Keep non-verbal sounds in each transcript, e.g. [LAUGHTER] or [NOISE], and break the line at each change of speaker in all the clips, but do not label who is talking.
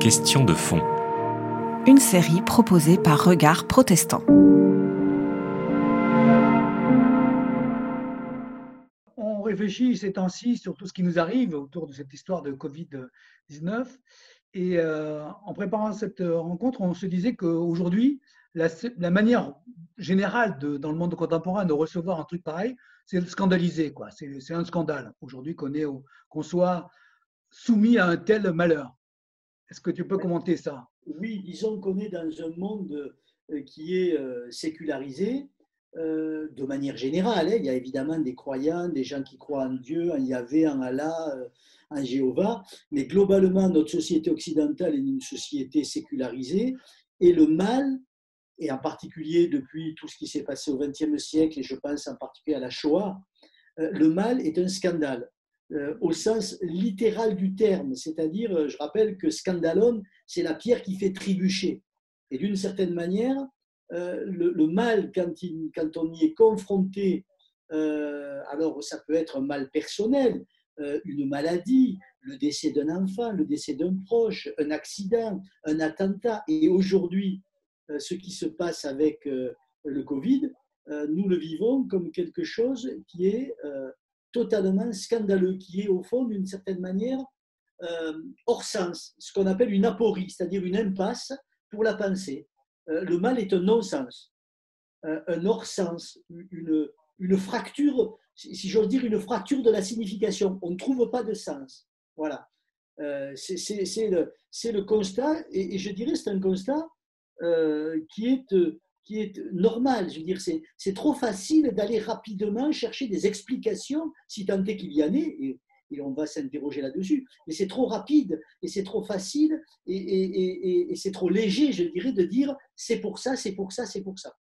Question de fond.
Une série proposée par Regard Protestant.
On réfléchit ces temps-ci sur tout ce qui nous arrive autour de cette histoire de Covid-19. Et euh, en préparant cette rencontre, on se disait qu'aujourd'hui, la, la, manière générale de, dans le monde contemporain de recevoir un truc pareil, c'est scandaliser. Quoi. C'est, c'est un scandale aujourd'hui qu'on soit soumis à un tel malheur. Est-ce que tu peux commenter ça?
Oui, disons qu'on est dans un monde euh, qui est euh, sécularisé euh, de manière générale. Hein. Il y a évidemment des croyants, des gens qui croient en Dieu, en Yahvé, en Allah, en Jéhovah, mais globalement, notre société occidentale est une société sécularisée et le mal, et en particulier depuis tout ce qui s'est passé au XXe siècle, et je pense en particulier à la Shoah, le mal est un scandale. Euh, au sens littéral du terme, c'est-à-dire, euh, je rappelle que scandalon, c'est la pierre qui fait trébucher. Et d'une certaine manière, euh, le, mal, quand, quand, on y est confronté, alors ça peut être un mal personnel, une maladie, le décès d'un enfant, le décès d'un proche, un accident, un attentat, et aujourd'hui, ce qui se passe avec le Covid, nous le vivons comme quelque chose qui est totalement scandaleux, qui est au fond, d'une certaine manière, euh, hors sens, ce qu'on appelle une aporie, c'est-à-dire une impasse pour la pensée. Euh, le mal est un non-sens, euh, un hors-sens, une, fracture, si j'ose dire, une fracture de la signification. On ne trouve pas de sens. Voilà. c'est le, le, constat, et, et je dirais c'est un constat qui est qui est normal. Je veux dire, c'est trop facile d'aller rapidement chercher des explications, si tant est qu'il y en ait, et, on va s'interroger là-dessus. Mais c'est trop rapide et c'est trop facile et, c'est trop léger, je dirais, de dire c'est pour ça, c'est pour ça, c'est pour ça.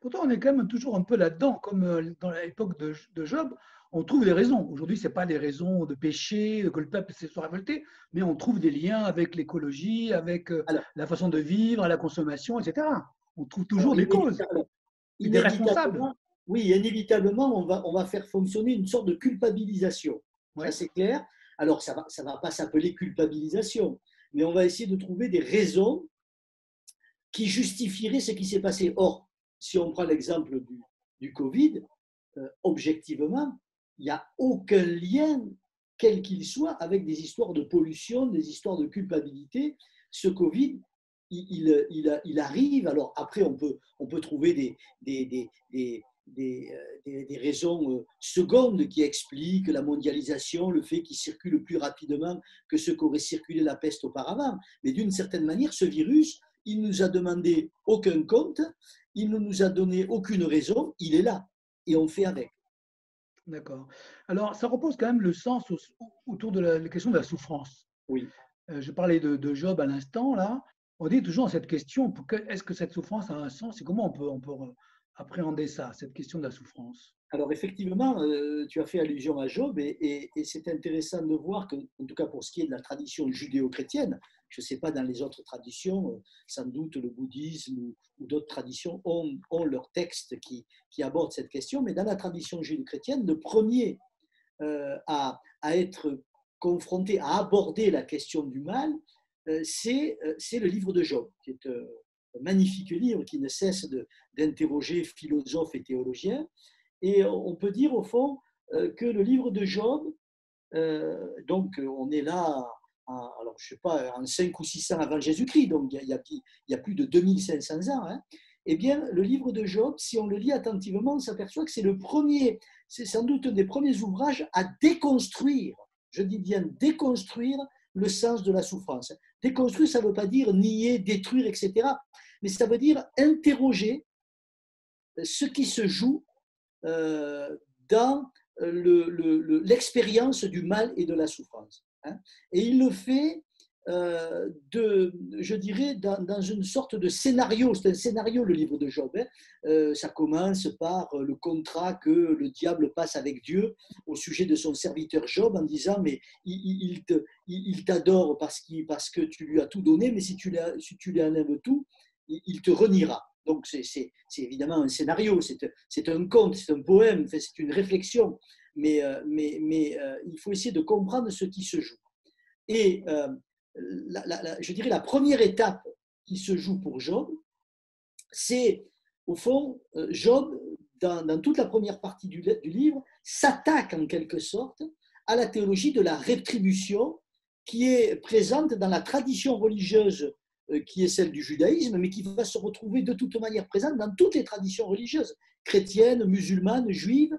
Pourtant, on est quand même toujours un peu là-dedans, comme euh, dans l'époque de, de Job on trouve des raisons. Aujourd'hui, ce n'est pas des raisons de péché, que le peuple s'est révolté, mais on trouve des liens avec l'écologie, avec euh, la façon de vivre, la consommation, etc on trouve toujours des causes, des responsables.
Oui, inévitablement, on va, on va faire fonctionner une sorte de culpabilisation. Ouais. c'est clair. Alors, ça ne va, ça va pas s'appeler culpabilisation, mais on va essayer de trouver des raisons qui justifieraient ce qui s'est passé. Or, si on prend l'exemple du, du, Covid, euh, objectivement, il n'y a aucun lien, quel qu'il soit, avec des histoires de pollution, des histoires de culpabilité. Ce Covid, il, il, il, arrive, alors après on peut, on peut trouver des, des, des, des, des raisons euh, secondes qui expliquent la mondialisation, le fait qu'il circule plus rapidement que ce qu'aurait circulé la peste auparavant. Mais d'une certaine manière, ce virus, il nous a demandé aucun compte, il ne nous a donné aucune raison, il est là et on fait avec.
D'accord. Alors, ça repose quand même le sens autour de la, question de la souffrance.
Oui.
Euh, je parlais de, de Job à l'instant, là on dit toujours cette question, est-ce que cette souffrance a un sens? Et comment on peut, appréhender ça, cette question de la souffrance?
Alors effectivement, euh, tu as fait allusion à Job et, c'est intéressant de voir que, en tout cas pour ce qui est de la tradition judéo-chrétienne, je ne sais pas dans les autres traditions, euh, sans doute le bouddhisme ou, d'autres traditions ont, leurs textes qui, abordent cette question, mais dans la tradition judéo-chrétienne, le premier euh, à, être confronté, à aborder la question du mal, c'est le livre de Job, qui est euh, un magnifique livre qui ne cesse d'interroger philosophes et théologiens. Et on peut dire au fond que le livre de Job, donc on est là, alors je sais pas, en 5 ou 600 avant Jésus-Christ, donc il y, a, il y, a, plus de 2500 ans, hein, eh bien le livre de Job, si on le lit attentivement, on s'aperçoit que c'est le premier, c'est sans doute un des premiers ouvrages à déconstruire, je dis bien déconstruire le sens de la souffrance. Déconstruire, ça ne veut pas dire nier, détruire, etc. Mais ça veut dire interroger ce qui se joue euh, dans l'expérience du mal et de la souffrance. Hein. Et il le fait euh, de, je dirais, dans, une sorte de scénario. C'est un scénario, le livre de Job. Hein. Euh, ça commence par le contrat que le diable passe avec Dieu au sujet de son serviteur Job en disant, mais il, il t'adore parce, parce que tu lui as tout donné, mais si tu, si tu lui enlèves tout, il te reniera. Donc c'est évidemment un scénario, c'est un conte, c'est un poème, c'est une réflexion, mais, euh, mais, mais il faut essayer de comprendre ce qui se joue. Et je dirais la première étape qui se joue pour Job, c'est au fond, Job, dans, toute la première partie du, du livre, s'attaque en quelque sorte à la théologie de la rétribution qui est présente dans la tradition religieuse euh, qui est celle du judaïsme, mais qui va se retrouver de toute manière présente dans toutes les traditions religieuses, chrétiennes, musulmanes, juives.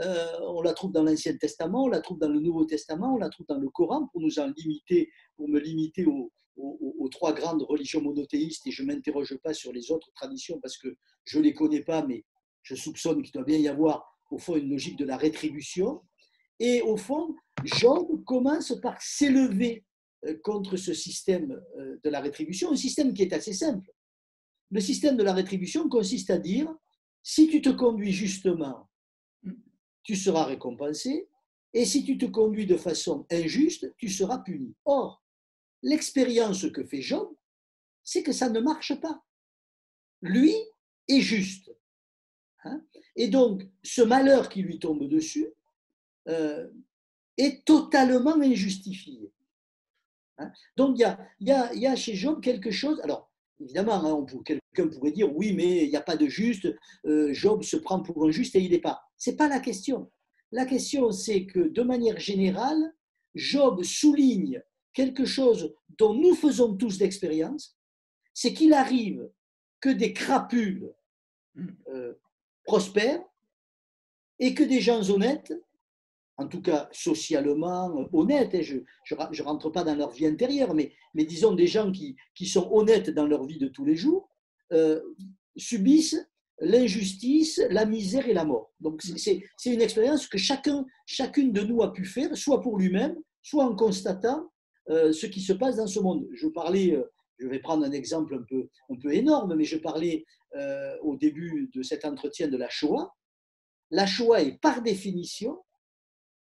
Euh, on la trouve dans l'Ancien Testament, on la trouve dans le Nouveau Testament, on la trouve dans le Coran, pour nous en limiter, pour me limiter aux, aux trois grandes religions monothéistes, et je ne m'interroge pas sur les autres traditions parce que je ne les connais pas, mais je soupçonne qu'il doit bien y avoir au fond une logique de la rétribution. Et au fond, Job commence par s'élever euh, contre ce système euh, de la rétribution, un système qui est assez simple. Le système de la rétribution consiste à dire, si tu te conduis justement, tu seras récompensé, et si tu te conduis de façon injuste, tu seras puni. Or, l'expérience que fait Job, c'est que ça ne marche pas. Lui est juste. Hein. et donc, ce malheur qui lui tombe dessus, euh, est totalement injustifié. Hein. Donc il y, a, chez Job quelque chose, alors évidemment, hein, quelqu'un pourrait dire oui, mais il n'y a pas de juste, euh, Job se prend pour un juste et il n'est pas. Ce n'est pas la question. La question, c'est que de manière générale, Job souligne quelque chose dont nous faisons tous l'expérience, c'est qu'il arrive que des crapules euh, prospèrent et que des gens honnêtes en tout cas socialement honnêtes, hein, je ne rentre pas dans leur vie intérieure, mais, disons des gens qui, qui, sont honnêtes dans leur vie de tous les jours, euh, subissent l'injustice, la misère et la mort. Donc c'est une expérience que chacun, chacune de nous a pu faire, soit pour lui-même, soit en constatant euh, ce qui se passe dans ce monde. Je parlais, euh, je vais prendre un exemple un peu, un peu énorme, mais je parlais au début de cet entretien de la Shoah. La Shoah est par définition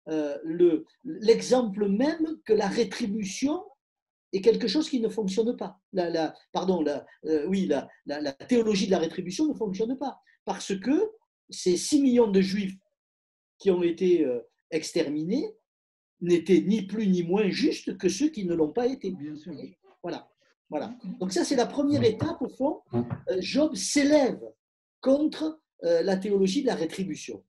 euh, l'exemple même que la rétribution est quelque chose qui ne fonctionne pas. La, pardon, la, euh, oui, la, la, théologie de la rétribution ne fonctionne pas. Parce que ces 6 millions de juifs qui ont été euh, exterminés n'étaient ni plus ni moins justes que ceux qui ne l'ont pas été. Bien sûr. Voilà. voilà. Donc ça, c'est la première étape, au fond. Job s'élève contre la théologie de la rétribution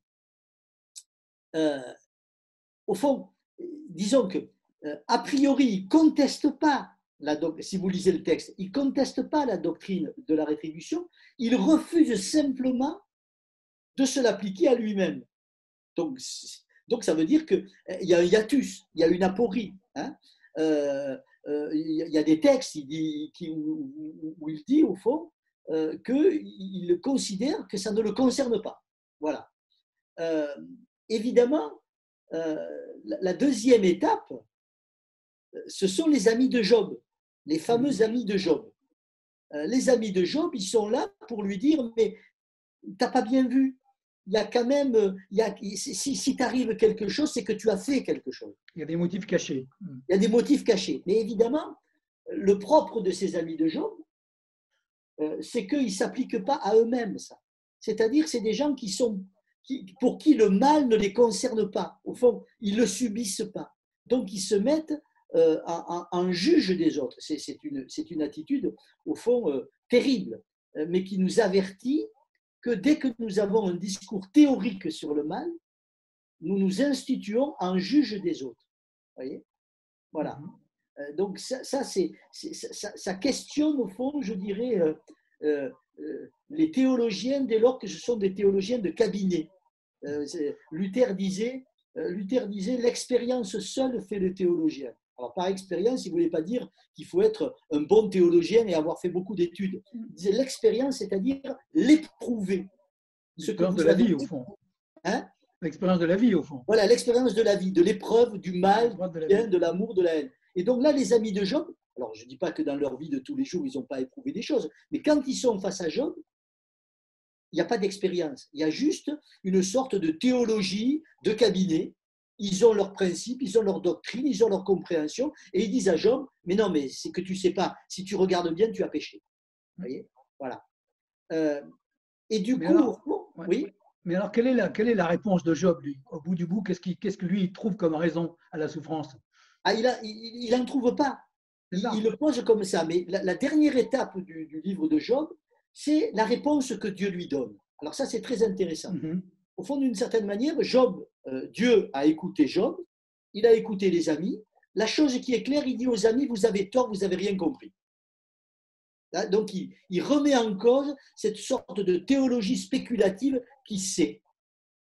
au fond, disons que, euh, a priori, il ne conteste pas, la si vous lisez le texte, il conteste pas la doctrine de la rétribution, il refuse simplement de se l'appliquer à lui-même. Donc, donc, ça veut dire qu'il euh, y a un hiatus, il y a une aporie. Hein. Euh, il y a des textes qui, où, il dit, au fond, qu'il considère que ça ne le concerne pas. Voilà. évidemment, euh, la deuxième étape, ce sont les amis de Job, les fameux mmh. amis de Job. Euh, les amis de Job, ils sont là pour lui dire, mais t'as pas bien vu, il y a quand même, il y a, si, si t'arrive quelque chose, c'est que tu as fait quelque chose.
Il y a des motifs cachés.
Mmh. Il y a des motifs cachés. Mais évidemment, le propre de ces amis de Job, euh, c'est qu'ils ne s'appliquent pas à eux-mêmes, ça. C'est-à-dire, c'est des gens qui sont pour qui le mal ne les concerne pas. Au fond, ils ne le subissent pas. Donc, ils se mettent euh, en, juge des autres. C'est une, une, attitude, au fond, euh, terrible, euh, mais qui nous avertit que dès que nous avons un discours théorique sur le mal, nous nous instituons en juge des autres. voyez? Voilà. Mm-hmm. Donc, ça, ça, ça, ça, questionne, au fond, je dirais, les théologiens dès lors que ce sont des théologiens de cabinet. Euh, Luther disait, euh, Luther disait l'expérience seule fait le théologien. Alors, par expérience, il ne voulait pas dire qu'il faut être un bon théologien et avoir fait beaucoup d'études. Il disait l'expérience, c'est-à-dire l'éprouver.
L'expérience de la vie, au fond. Hein? L'expérience de la vie, au fond.
Voilà, l'expérience de la vie, de l'épreuve, du mal, de l'amour, de la haine. Et donc là, les amis de Job, alors je ne dis pas que dans leur vie de tous les jours, ils n'ont pas éprouvé des choses, mais quand ils sont face à Job, n'y a pas d'expérience. Il y a juste une sorte de théologie de cabinet. Ils ont leurs principes, ils ont leur doctrine, ils ont leur compréhension, et ils disent à Job, mais non, mais c'est que tu ne sais pas, si tu regardes bien, tu as péché. Vous voyez? Voilà. Euh, et du coup, oui?
Mais alors, quelle est, la, quelle est la réponse de Job, lui? Au bout du bout, qu'est-ce, que lui il trouve comme raison à la souffrance?
Ah, Il n'en il, trouve pas. il, le pose comme ça. Mais la, dernière étape du, livre de Job, c'est la réponse que Dieu lui donne. Alors ça, c'est très intéressant. Mm-hmm. Au fond, d'une certaine manière, Job, euh, Dieu a écouté Job, il a écouté les amis. La chose qui est claire, il dit aux amis, vous avez tort, vous n'avez rien compris. Donc, il, il, remet en cause cette sorte de théologie spéculative qui sait,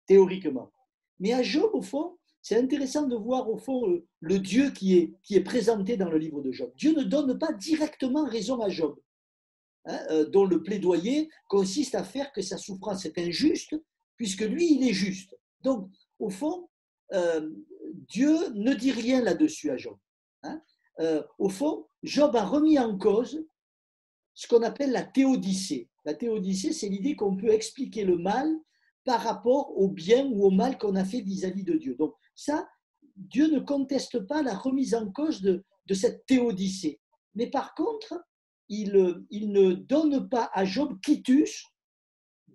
théoriquement. Mais à Job, au fond, c'est intéressant de voir au fond euh, le Dieu qui est, qui est présenté dans le livre de Job. Dieu ne donne pas directement raison à Job, hein, euh, dont le plaidoyer consiste à faire que sa souffrance est injuste, puisque lui, il est juste. Donc, au fond, euh, Dieu ne dit rien là-dessus à Job. Hein. au fond, Job a remis en cause ce qu'on appelle la théodicée. La théodicée, c'est l'idée qu'on peut expliquer le mal par rapport au bien ou au mal qu'on a fait vis-à-vis de Dieu. Donc ça, Dieu ne conteste pas la remise en cause de, cette théodicée. Mais par contre, il, il, ne donne pas à Job quitus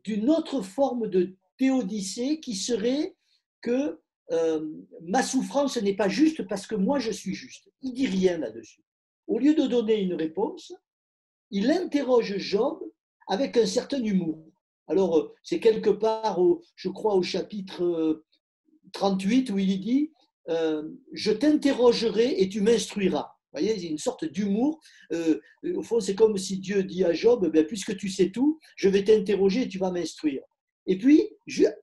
d'une autre forme de théodicée qui serait que euh, ma souffrance n'est pas juste parce que moi je suis juste. Il dit rien là-dessus. Au lieu de donner une réponse, il interroge Job avec un certain humour. Alors, euh, c'est quelque part, je crois, au chapitre 38 euh, où il dit euh, Je t'interrogerai et tu m'instruiras. Vous voyez, il y a une sorte d'humour. au fond, c'est comme si Dieu dit à Job ben, Puisque tu sais tout, je vais t'interroger et tu vas m'instruire. Et puis,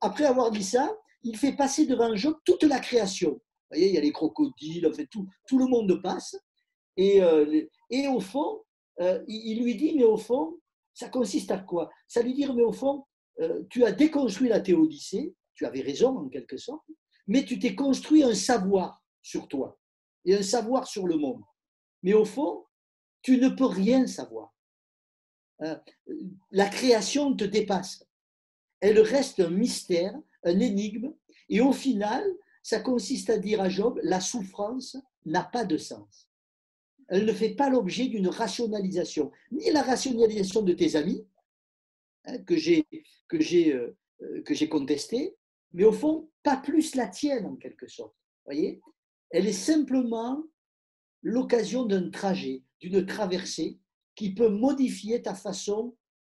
après avoir dit ça, il fait passer devant Job toute la création. Vous voyez, il y a les crocodiles, en tout, tout le monde passe. Et, et au fond, il lui dit Mais au fond, ça consiste à quoi? Ça veut dire, mais au fond, euh, tu as déconstruit la théodicée, tu avais raison en quelque sorte, mais tu t'es construit un savoir sur toi et un savoir sur le monde. Mais au fond, tu ne peux rien savoir. Euh, la création te dépasse. Elle reste un mystère, un énigme, et au final, ça consiste à dire à Job, la souffrance n'a pas de sens elle ne fait pas l'objet d'une rationalisation, ni la rationalisation de tes amis, hein, que j'ai j'ai euh, que j'ai contesté, mais au fond pas plus la tienne en quelque sorte. Voyez, elle est simplement l'occasion d'un trajet, d'une traversée qui peut modifier ta façon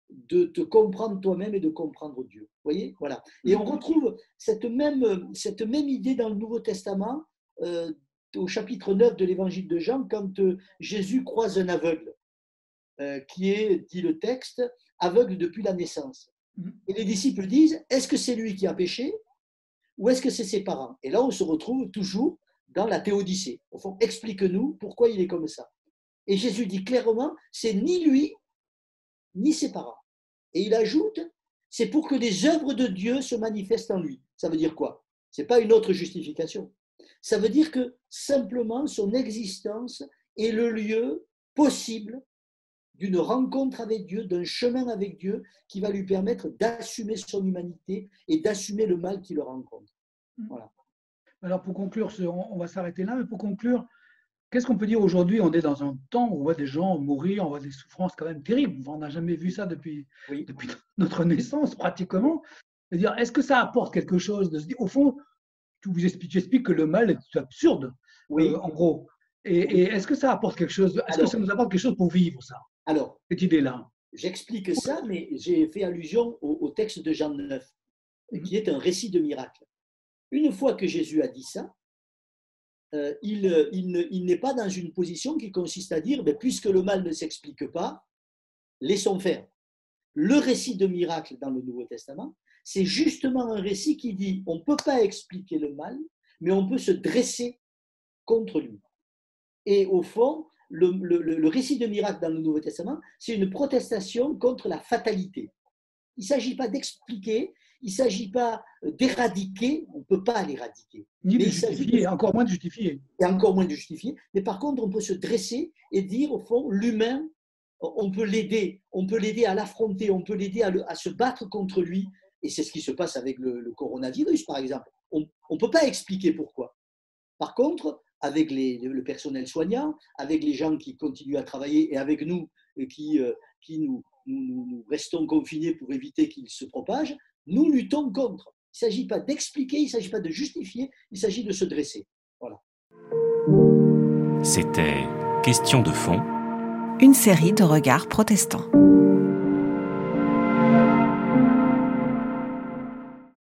de te comprendre toi-même et de comprendre Dieu. Voyez, voilà. Et on retrouve cette même cette même idée dans le Nouveau Testament. Euh, au chapitre 9 de l'évangile de Jean, quand euh, Jésus croise un aveugle, euh, qui est, dit le texte, aveugle depuis la naissance. Mm-hmm. Et les disciples disent, est-ce que c'est lui qui a péché ou est-ce que c'est ses parents? Et là, on se retrouve toujours dans la théodicée. Au fond, explique-nous pourquoi il est comme ça. Et Jésus dit clairement, c'est ni lui, ni ses parents. Et il ajoute, c'est pour que les œuvres de Dieu se manifestent en lui. Ça veut dire quoi? Ce n'est pas une autre justification. Ça veut dire que simplement son existence est le lieu possible d'une rencontre avec Dieu, d'un chemin avec Dieu qui va lui permettre d'assumer son humanité et d'assumer le mal qui le rencontre.
Mmh. Voilà. Alors pour conclure, on va s'arrêter là, mais pour conclure, qu'est-ce qu'on peut dire aujourd'hui? On est dans un temps où on voit des gens mourir, on voit des souffrances quand même terribles. On n'a jamais vu ça depuis, depuis [LAUGHS] notre naissance pratiquement. est-ce que ça apporte quelque chose de se dire, au fond, tu, vous expliques, que le mal est absurde, oui. Euh, en gros. Et, est-ce que ça apporte quelque chose Est-ce que ça nous apporte quelque chose pour vivre ça?
Alors,
cette idée-là.
J'explique ça, mais j'ai fait allusion au, texte de Jean 9, mhm. qui est un récit de miracle. Une fois que Jésus a dit ça, euh, il, il, n'est pas dans une position qui consiste à dire, ben, puisque le mal ne s'explique pas, laissons faire. Le récit de miracle dans le Nouveau Testament, c'est justement un récit qui dit on ne peut pas expliquer le mal, mais on peut se dresser contre lui. Et au fond, le, récit de miracle dans le Nouveau Testament, c'est une protestation contre la fatalité. Il ne s'agit pas d'expliquer, il ne s'agit pas d'éradiquer, on ne peut pas l'éradiquer.
Ni de justifier, encore moins de justifier.
Et encore moins de justifier. Mais par contre, on peut se dresser et dire, au fond, l'humain, on peut l'aider, on peut l'aider à l'affronter, on peut l'aider à, se battre contre lui et c'est ce qui se passe avec le, coronavirus, par exemple. On ne peut pas expliquer pourquoi. Par contre, avec le personnel soignant, avec les gens qui continuent à travailler et avec nous qui, euh, nous, restons confinés pour éviter qu'il se propage, nous luttons contre. Il ne s'agit pas d'expliquer, il ne s'agit pas de justifier, il s'agit de se dresser. Voilà.
C'était Question de fond.
Une série de regards protestants.